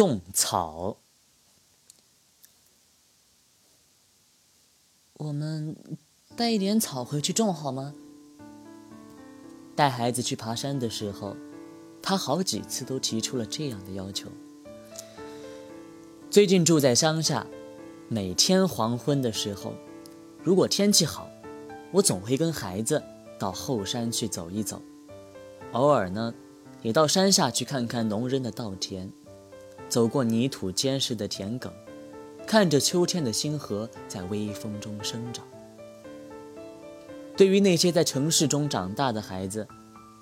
种草。我们带一点草回去种好吗？带孩子去爬山的时候，他好几次都提出了这样的要求。最近住在乡下，每天黄昏的时候，如果天气好，我总会跟孩子到后山去走一走，偶尔呢，也到山下去看看农人的稻田，走过泥土坚实的田埂。看着秋天的星河在微风中生长。对于那些在城市中长大的孩子，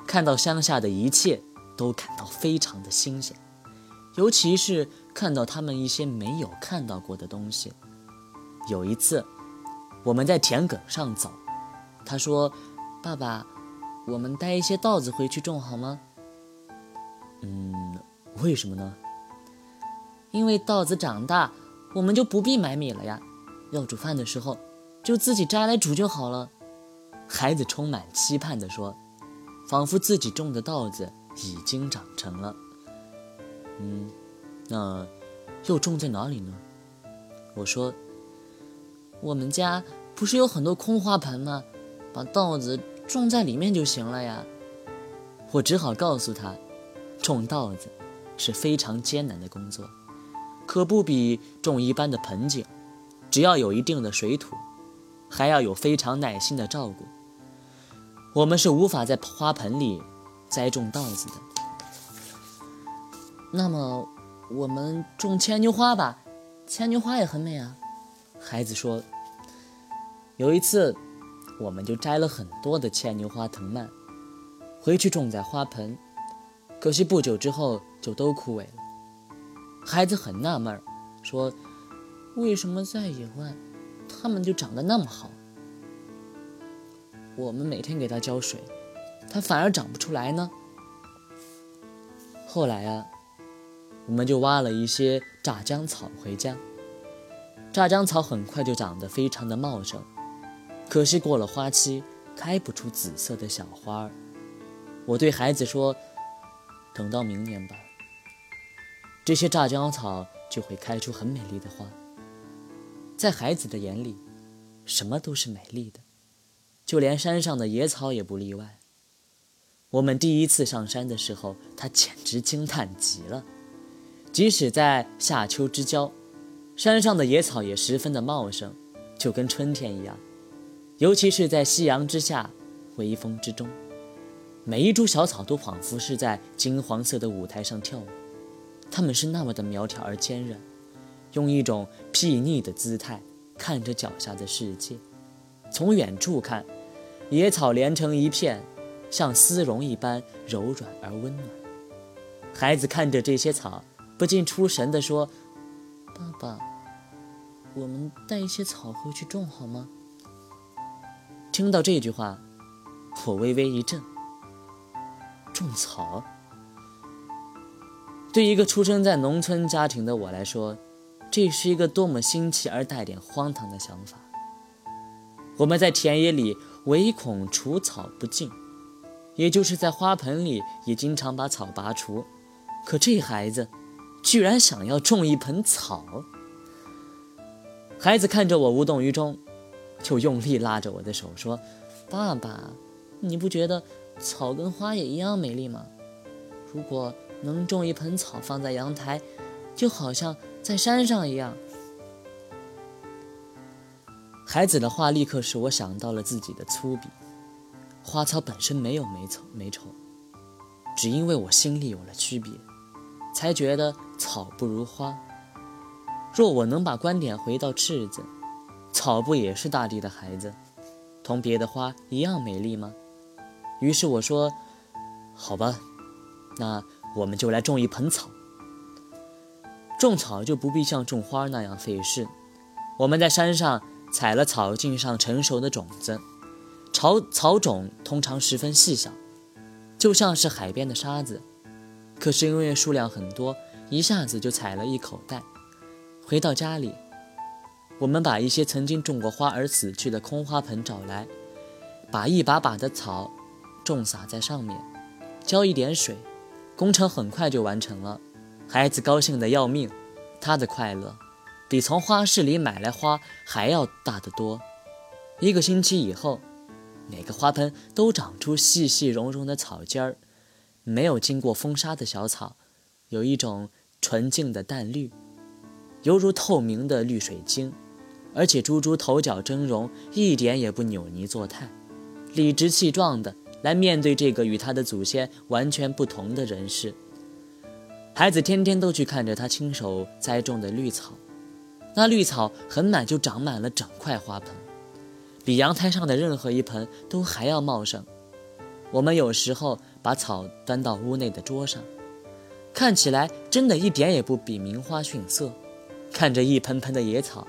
看到乡下的一切都感到非常的新鲜，尤其是看到他们一些没有看到过的东西。有一次，我们在田埂上走，他说：“爸爸，我们带一些稻子回去种好吗？”“嗯，为什么呢？”“因为稻子长大。”我们就不必买米了呀，要煮饭的时候就自己摘来煮就好了。孩子充满期盼地说，仿佛自己种的稻子已经长成了。嗯，那又种在哪里呢？我说，我们家不是有很多空花盆吗？把稻子种在里面就行了呀。我只好告诉他，种稻子是非常艰难的工作。可不比种一般的盆景，只要有一定的水土，还要有非常耐心的照顾。我们是无法在花盆里栽种稻子的。那么，我们种牵牛花吧，牵牛花也很美啊。孩子说。有一次，我们就摘了很多的牵牛花藤蔓，回去种在花盆，可惜不久之后就都枯萎了。孩子很纳闷，说：“为什么在野外，它们就长得那么好？我们每天给它浇水，它反而长不出来呢？”后来啊，我们就挖了一些炸浆草回家。炸浆草很快就长得非常的茂盛，可惜过了花期，开不出紫色的小花儿。我对孩子说：“等到明年吧。”这些炸浆草就会开出很美丽的花，在孩子的眼里，什么都是美丽的，就连山上的野草也不例外。我们第一次上山的时候，他简直惊叹极了。即使在夏秋之交，山上的野草也十分的茂盛，就跟春天一样。尤其是在夕阳之下，微风之中，每一株小草都仿佛是在金黄色的舞台上跳舞。他们是那么的苗条而坚韧，用一种睥睨的姿态看着脚下的世界。从远处看，野草连成一片，像丝绒一般柔软而温暖。孩子看着这些草，不禁出神地说：“爸爸，我们带一些草回去种好吗？”听到这句话，我微微一震。种草？对一个出生在农村家庭的我来说，这是一个多么新奇而带点荒唐的想法。我们在田野里唯恐除草不尽，也就是在花盆里也经常把草拔除。可这孩子居然想要种一盆草。孩子看着我无动于衷，就用力拉着我的手说：“爸爸，你不觉得草跟花也一样美丽吗？如果……”能种一盆草放在阳台，就好像在山上一样。孩子的话立刻使我想到了自己的粗鄙。花草本身没有美丑美丑，只因为我心里有了区别，才觉得草不如花。若我能把观点回到赤子，草不也是大地的孩子，同别的花一样美丽吗？于是我说：“好吧，那。”我们就来种一盆草。种草就不必像种花那样费事。我们在山上采了草茎上成熟的种子，草草种通常十分细小，就像是海边的沙子。可是因为数量很多，一下子就采了一口袋。回到家里，我们把一些曾经种过花而死去的空花盆找来，把一把把的草种撒在上面，浇一点水。工程很快就完成了，孩子高兴得要命，他的快乐比从花市里买来花还要大得多。一个星期以后，每个花盆都长出细细绒绒的草尖儿，没有经过风沙的小草，有一种纯净的淡绿，犹如透明的绿水晶，而且猪猪头角峥嵘，一点也不扭捏作态，理直气壮的来面对这个与他的祖先完全不同的人世。孩子天天都去看着他亲手栽种的绿草，那绿草很满就长满了整块花盆，比阳台上的任何一盆都还要茂盛。我们有时候把草端到屋内的桌上，看起来真的一点也不比名花逊色。看着一盆盆的野草，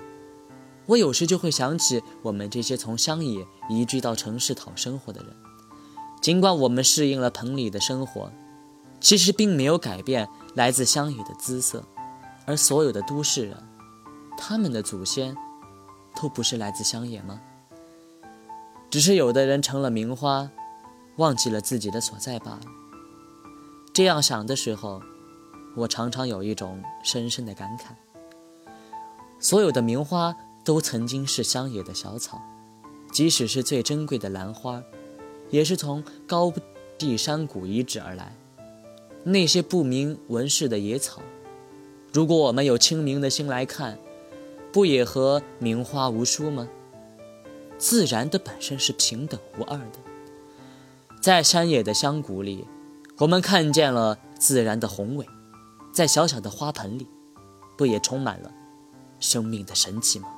我有时就会想起我们这些从乡野移居到城市讨生活的人，尽管我们适应了棚里的生活。其实并没有改变来自乡野的姿色，而所有的都市人，他们的祖先，都不是来自乡野吗？只是有的人成了名花，忘记了自己的所在罢了。这样想的时候，我常常有一种深深的感慨：所有的名花都曾经是乡野的小草，即使是最珍贵的兰花，也是从高地山谷遗址而来。那些不明文氏的野草，如果我们有清明的心来看，不也和名花无殊吗？自然的本身是平等无二的。在山野的香谷里，我们看见了自然的宏伟；在小小的花盆里，不也充满了生命的神奇吗？